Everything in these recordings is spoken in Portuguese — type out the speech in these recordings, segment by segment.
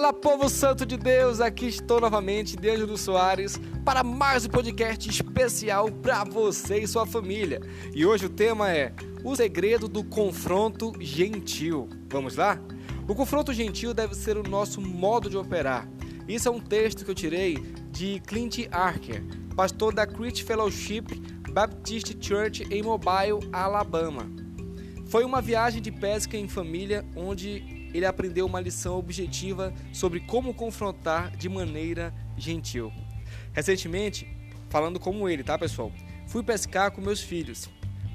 Fala, povo santo de Deus! Aqui estou novamente, D'Angelo Soares, para mais um podcast especial para você e sua família. E hoje o tema é o segredo do confronto gentil. Vamos lá? O confronto gentil deve ser o nosso modo de operar. Isso é um texto que eu tirei de Clint Archer, pastor da Christ Fellowship Baptist Church em Mobile, Alabama. Foi uma viagem de pesca em família onde ele aprendeu uma lição objetiva sobre como confrontar de maneira gentil. Recentemente, falando como ele, tá pessoal? Fui pescar com meus filhos.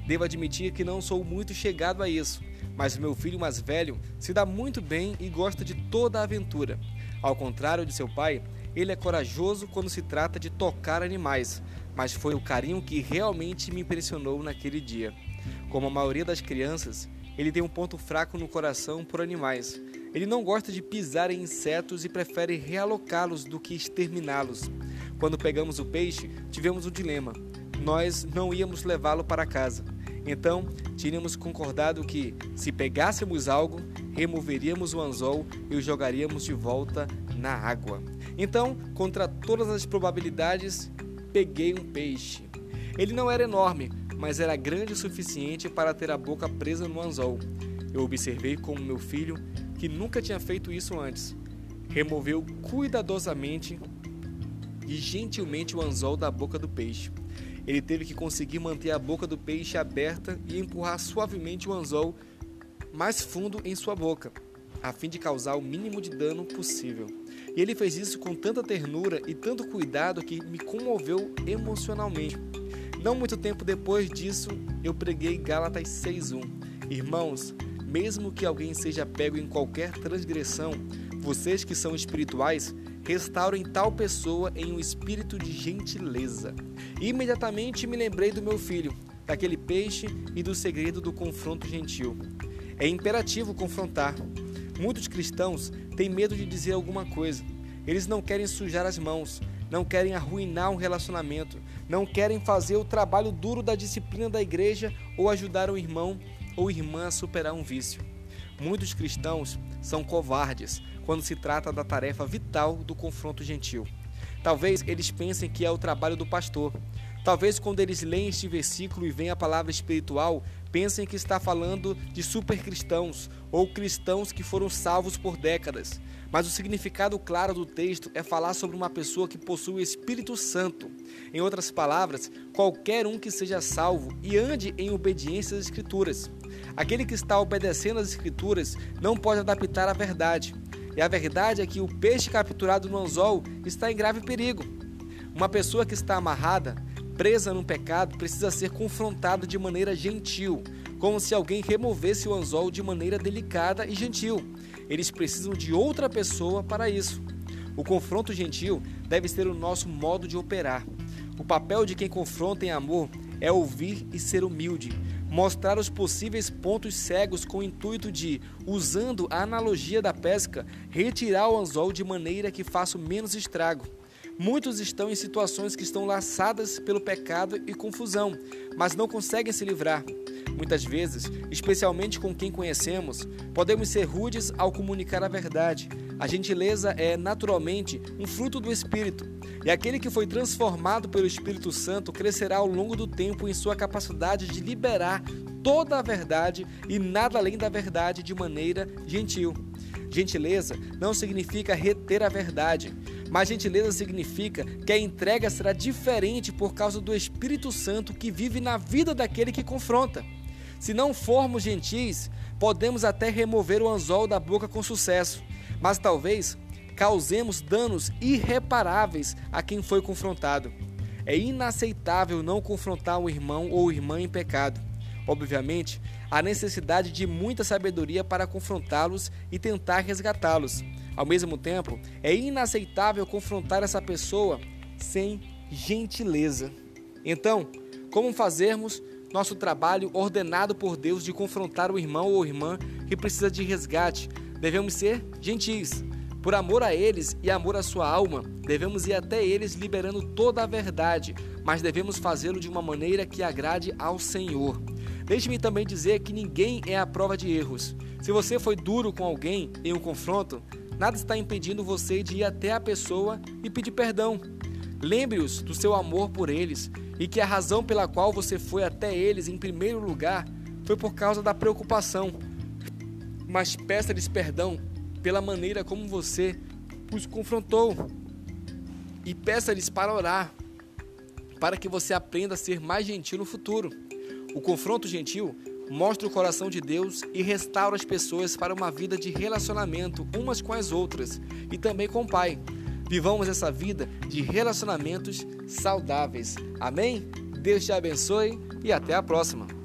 Devo admitir que não sou muito chegado a isso, mas meu filho mais velho se dá muito bem e gosta de toda a aventura. Ao contrário de seu pai, ele é corajoso quando se trata de tocar animais, mas foi o carinho que realmente me impressionou naquele dia. Como a maioria das crianças, ele tem um ponto fraco no coração por animais. Ele não gosta de pisar em insetos e prefere realocá-los do que exterminá-los. Quando pegamos o peixe, tivemos um dilema. Nós não íamos levá-lo para casa. Então, tínhamos concordado que, se pegássemos algo, removeríamos o anzol e o jogaríamos de volta na água. Então, contra todas as probabilidades, peguei um peixe. Ele não era enorme, mas era grande o suficiente para ter a boca presa no anzol. Eu observei como meu filho, que nunca tinha feito isso antes, removeu cuidadosamente e gentilmente o anzol da boca do peixe. Ele teve que conseguir manter a boca do peixe aberta e empurrar suavemente o anzol mais fundo em sua boca, a fim de causar o mínimo de dano possível. E ele fez isso com tanta ternura e tanto cuidado que me comoveu emocionalmente. Não muito tempo depois disso, eu preguei Gálatas 6:1. Irmãos, mesmo que alguém seja pego em qualquer transgressão, vocês que são espirituais, restaurem tal pessoa em um espírito de gentileza. Imediatamente me lembrei do meu filho, daquele peixe e do segredo do confronto gentil. É imperativo confrontar. Muitos cristãos têm medo de dizer alguma coisa. Eles não querem sujar as mãos, não querem arruinar um relacionamento, não querem fazer o trabalho duro da disciplina da igreja ou ajudar um irmão ou irmã a superar um vício. Muitos cristãos são covardes quando se trata da tarefa vital do confronto gentil. Talvez eles pensem que é o trabalho do pastor. Talvez quando eles leem este versículo e veem a palavra espiritual, pensem que está falando de supercristãos ou cristãos que foram salvos por décadas. Mas o significado claro do texto é falar sobre uma pessoa que possui o Espírito Santo. Em outras palavras, qualquer um que seja salvo e ande em obediência às Escrituras. Aquele que está obedecendo às Escrituras não pode adaptar a verdade. E a verdade é que o peixe capturado no anzol está em grave perigo. Uma pessoa que está amarrada, presa num pecado, precisa ser confrontada de maneira gentil, como se alguém removesse o anzol de maneira delicada e gentil. Eles precisam de outra pessoa para isso. O confronto gentil deve ser o nosso modo de operar. O papel de quem confronta em amor é ouvir e ser humilde, mostrar os possíveis pontos cegos com o intuito de, usando a analogia da pesca, retirar o anzol de maneira que faça menos estrago. Muitos estão em situações que estão laçadas pelo pecado e confusão, mas não conseguem se livrar. Muitas vezes, especialmente com quem conhecemos, podemos ser rudes ao comunicar a verdade. A gentileza é, naturalmente, um fruto do Espírito, e aquele que foi transformado pelo Espírito Santo crescerá ao longo do tempo em sua capacidade de liberar toda a verdade e nada além da verdade de maneira gentil. Gentileza não significa reter a verdade, mas gentileza significa que a entrega será diferente por causa do Espírito Santo que vive na vida daquele que confronta. Se não formos gentis, podemos até remover o anzol da boca com sucesso, mas talvez causemos danos irreparáveis a quem foi confrontado. É inaceitável não confrontar um irmão ou irmã em pecado. Obviamente, há necessidade de muita sabedoria para confrontá-los e tentar resgatá-los. Ao mesmo tempo, é inaceitável confrontar essa pessoa sem gentileza. Então, como fazermos nosso trabalho ordenado por Deus de confrontar o irmão ou irmã que precisa de resgate. Devemos ser gentis. Por amor a eles e amor à sua alma, devemos ir até eles liberando toda a verdade, mas devemos fazê-lo de uma maneira que agrade ao Senhor. Deixe-me também dizer que ninguém é a prova de erros. Se você foi duro com alguém em um confronto, nada está impedindo você de ir até a pessoa e pedir perdão. Lembre-os do seu amor por eles e que a razão pela qual você foi até eles em primeiro lugar foi por causa da preocupação. Mas peça-lhes perdão pela maneira como você os confrontou. E peça-lhes para orar, para que você aprenda a ser mais gentil no futuro. O confronto gentil mostra o coração de Deus e restaura as pessoas para uma vida de relacionamento umas com as outras e também com o Pai. Vivamos essa vida de relacionamentos saudáveis. Amém? Deus te abençoe e até a próxima.